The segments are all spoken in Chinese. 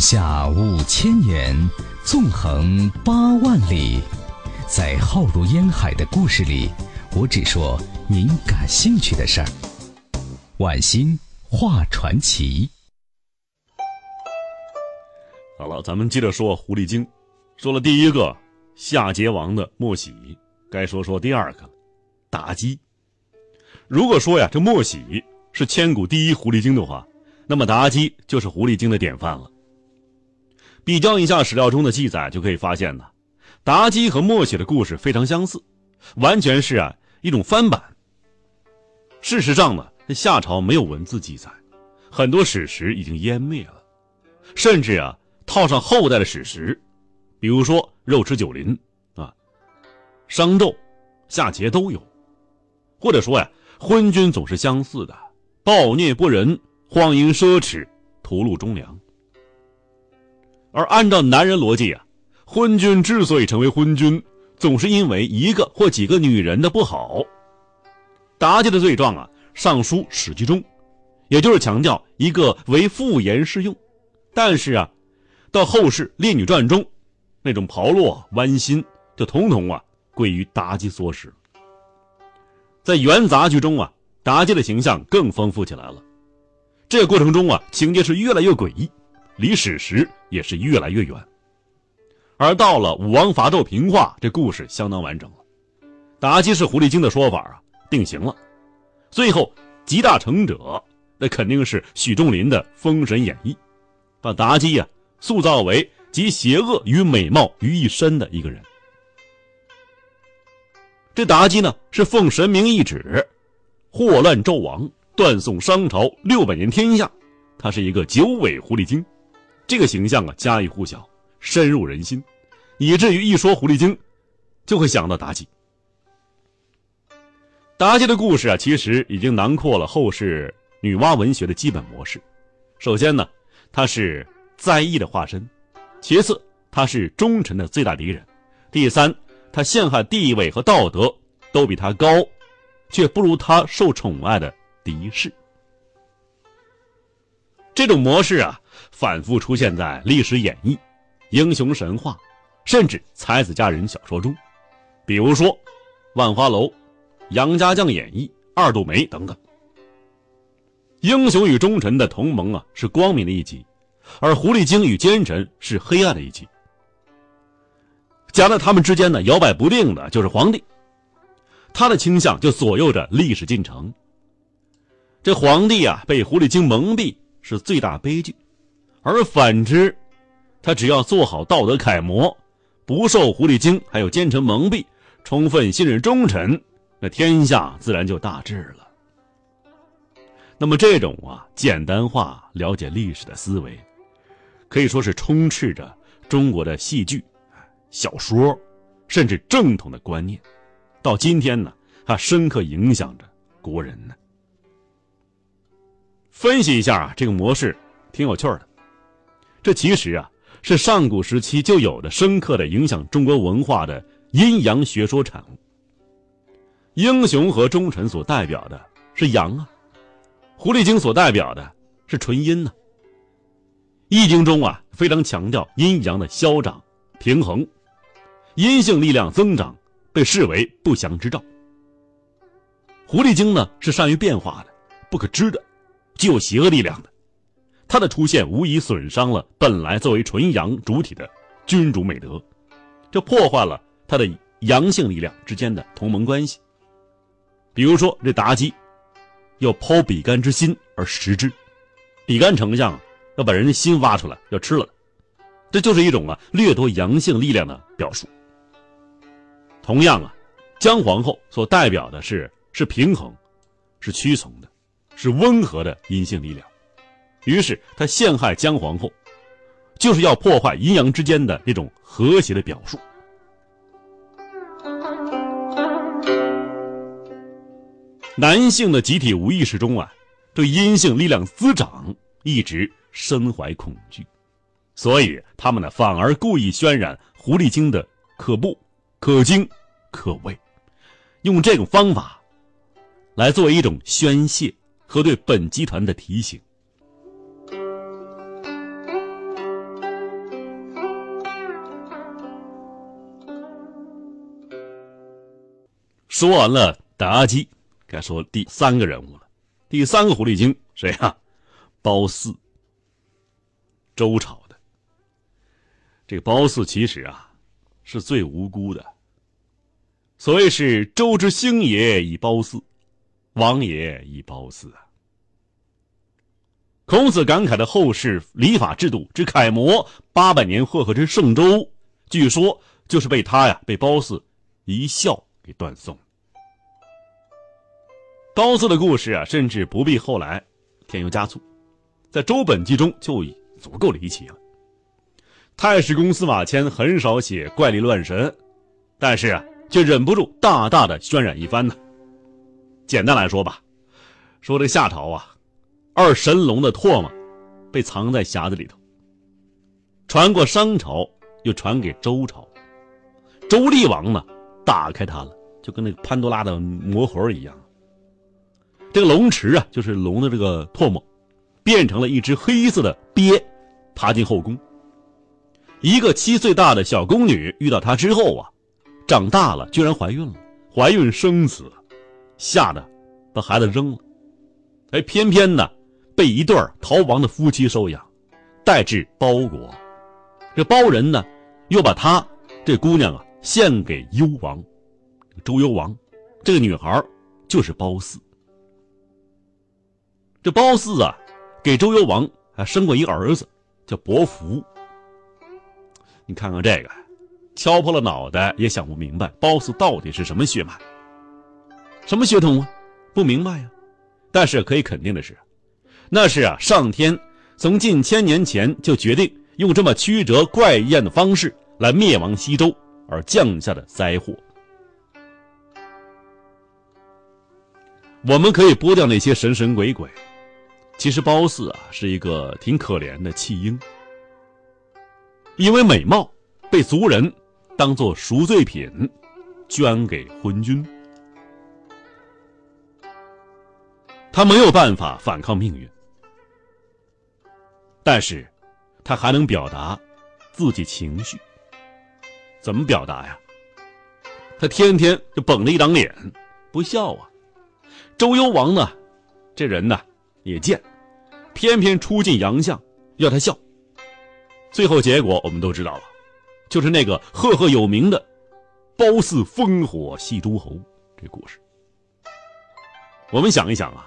下五千年，纵横八万里，在浩如烟海的故事里，我只说您感兴趣的事儿。晚星画传奇。好了，咱们接着说狐狸精。说了第一个夏桀王的莫喜，该说说第二个妲己。如果说呀，这莫喜是千古第一狐狸精的话，那么妲己就是狐狸精的典范了。比较一下史料中的记载，就可以发现呢，妲己和墨写的故事非常相似，完全是啊一种翻版。事实上呢，夏朝没有文字记载，很多史实已经湮灭了，甚至啊套上后代的史实，比如说肉吃九鳞啊、商纣、夏桀都有，或者说呀昏君总是相似的，暴虐不仁，荒淫奢侈，屠戮忠良。而按照男人逻辑啊，昏君之所以成为昏君，总是因为一个或几个女人的不好。妲己的罪状啊，上书《史记》中，也就是强调一个为妇言适用。但是啊，到后世《列女传》中，那种炮烙剜心，就统统啊归于妲己所使。在元杂剧中啊，妲己的形象更丰富起来了。这个过程中啊，情节是越来越诡异。离史实也是越来越远，而到了武王伐纣平话，这故事相当完整了。妲己是狐狸精的说法啊，定型了。最后集大成者，那肯定是许仲林的《封神演义》，把妲己呀塑造为集邪恶与美貌于一身的一个人。这妲己呢，是奉神明懿旨，祸乱纣王，断送商朝六百年天下。她是一个九尾狐狸精。这个形象啊，家喻户晓，深入人心，以至于一说狐狸精，就会想到妲己。妲己的故事啊，其实已经囊括了后世女娲文学的基本模式。首先呢，她是灾异的化身；其次，她是忠臣的最大敌人；第三，她陷害地位和道德都比他高，却不如他受宠爱的敌视。这种模式啊。反复出现在历史演义、英雄神话，甚至才子佳人小说中，比如说《万花楼》《杨家将演义》《二度梅》等等。英雄与忠臣的同盟啊，是光明的一极，而狐狸精与奸臣是黑暗的一极。夹在他们之间呢，摇摆不定的就是皇帝，他的倾向就左右着历史进程。这皇帝啊，被狐狸精蒙蔽是最大悲剧。而反之，他只要做好道德楷模，不受狐狸精还有奸臣蒙蔽，充分信任忠臣，那天下自然就大治了。那么这种啊简单化了解历史的思维，可以说是充斥着中国的戏剧、小说，甚至正统的观念，到今天呢，它深刻影响着国人呢。分析一下啊，这个模式挺有趣的。这其实啊，是上古时期就有的深刻的影响中国文化的阴阳学说产物。英雄和忠臣所代表的是阳啊，狐狸精所代表的是纯阴呢。易经中啊，非常强调阴阳的消长平衡，阴性力量增长被视为不祥之兆。狐狸精呢，是善于变化的，不可知的，具有邪恶力量的。它的出现无疑损伤了本来作为纯阳主体的君主美德，这破坏了他的阳性力量之间的同盟关系。比如说，这妲己要剖比干之心而食之，比干丞相要把人的心挖出来要吃了，这就是一种啊掠夺阳性力量的表述。同样啊，姜皇后所代表的是是平衡，是屈从的，是温和的阴性力量。于是他陷害姜皇后，就是要破坏阴阳之间的那种和谐的表述。男性的集体无意识中啊，对阴性力量滋长一直深怀恐惧，所以他们呢反而故意渲染狐狸精的可怖、可惊、可畏，用这种方法来作为一种宣泄和对本集团的提醒。说完了妲己，该说第三个人物了。第三个狐狸精谁啊？褒姒，周朝的。这个褒姒其实啊，是最无辜的。所谓是周之兴也以褒姒，亡也以褒姒啊。孔子感慨的后世礼法制度之楷模，八百年赫赫之圣周，据说就是被他呀，被褒姒一笑给断送。刀子的故事啊，甚至不必后来添油加醋，在《周本纪》中就已足够离奇了。太史公司马迁很少写怪力乱神，但是啊，却忍不住大大的渲染一番呢。简单来说吧，说这夏朝啊。二神龙的唾沫被藏在匣子里头，传过商朝，又传给周朝。周厉王呢，打开它了，就跟那个潘多拉的魔盒一样。这个龙池啊，就是龙的这个唾沫，变成了一只黑色的鳖，爬进后宫。一个七岁大的小宫女遇到它之后啊，长大了居然怀孕了，怀孕生子，吓得把孩子扔了。哎，偏偏呢。被一对逃亡的夫妻收养，带至包国。这包人呢，又把她这姑娘啊献给幽王，周幽王。这个女孩就是褒姒。这褒姒啊，给周幽王还生过一个儿子，叫伯服。你看看这个，敲破了脑袋也想不明白，褒姒到底是什么血脉，什么血统啊？不明白呀。但是可以肯定的是。那是啊，上天从近千年前就决定用这么曲折怪异的方式来灭亡西周而降下的灾祸。我们可以剥掉那些神神鬼鬼，其实褒姒啊是一个挺可怜的弃婴，因为美貌被族人当做赎罪品捐给昏君，他没有办法反抗命运。但是，他还能表达自己情绪。怎么表达呀？他天天就绷着一张脸，不笑啊。周幽王呢，这人呢也贱，偏偏出尽洋相要他笑。最后结果我们都知道了，就是那个赫赫有名的“褒姒烽火戏诸侯”这故事。我们想一想啊。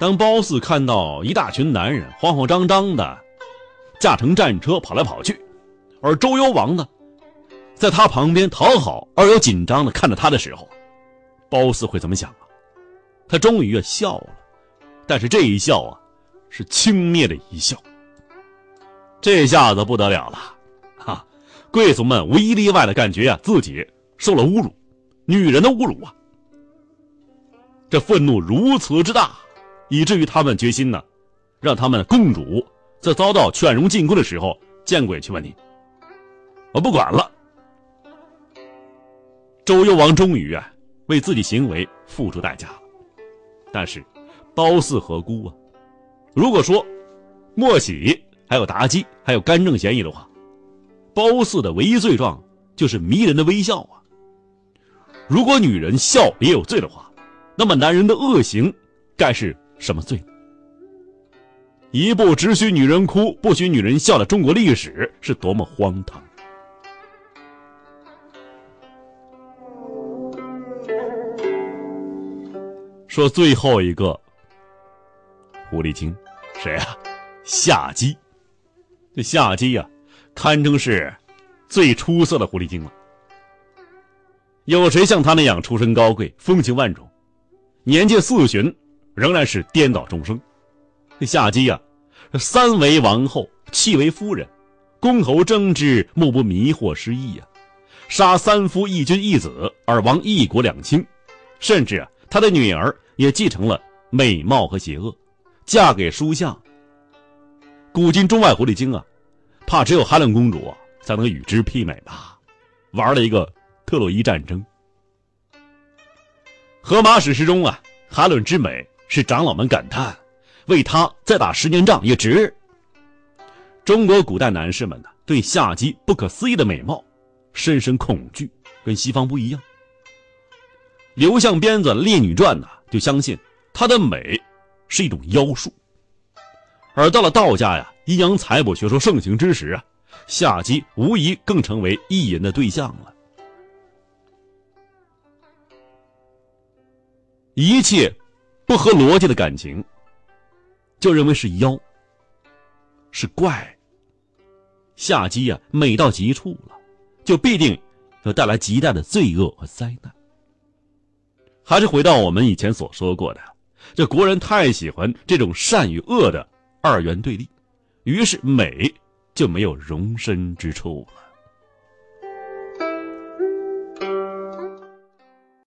当褒姒看到一大群男人慌慌张张的驾乘战车跑来跑去，而周幽王呢，在他旁边讨好而又紧张的看着他的时候，褒姒会怎么想啊？他终于啊笑了，但是这一笑啊，是轻蔑的一笑。这下子不得了了，哈！贵族们无一例外的感觉啊，自己受了侮辱，女人的侮辱啊！这愤怒如此之大。以至于他们决心呢，让他们共主在遭到犬戎进攻的时候见鬼去吧你！我不管了。周幽王终于啊为自己行为付出代价了，但是褒姒何辜啊？如果说莫喜还有妲己还有干政嫌疑的话，褒姒的唯一罪状就是迷人的微笑啊。如果女人笑也有罪的话，那么男人的恶行该是？什么罪？一部只许女人哭不许女人笑的中国历史是多么荒唐！说最后一个狐狸精，谁啊？夏姬。这夏姬呀，堪称是最出色的狐狸精了。有谁像她那样出身高贵、风情万种？年届四旬。仍然是颠倒众生。这夏姬呀，三为王后，七为夫人，公侯争之，目不迷惑失意呀。杀三夫一君一子，而亡一国两卿，甚至啊，他的女儿也继承了美貌和邪恶，嫁给书相。古今中外狐狸精啊，怕只有哈伦公主才能与之媲美吧？玩了一个特洛伊战争。荷马史诗中啊，哈伦之美。是长老们感叹，为他再打十年仗也值。中国古代男士们呢，对夏姬不可思议的美貌深深恐惧，跟西方不一样。刘向编纂《列女传》呢，就相信她的美是一种妖术。而到了道家呀，阴阳财卜学说盛行之时啊，夏姬无疑更成为艺人的对象了。一切不合逻辑的感情，就认为是妖，是怪。夏姬呀，美到极处了，就必定要带来极大的罪恶和灾难。还是回到我们以前所说过的，这国人太喜欢这种善与恶的二元对立，于是美就没有容身之处了。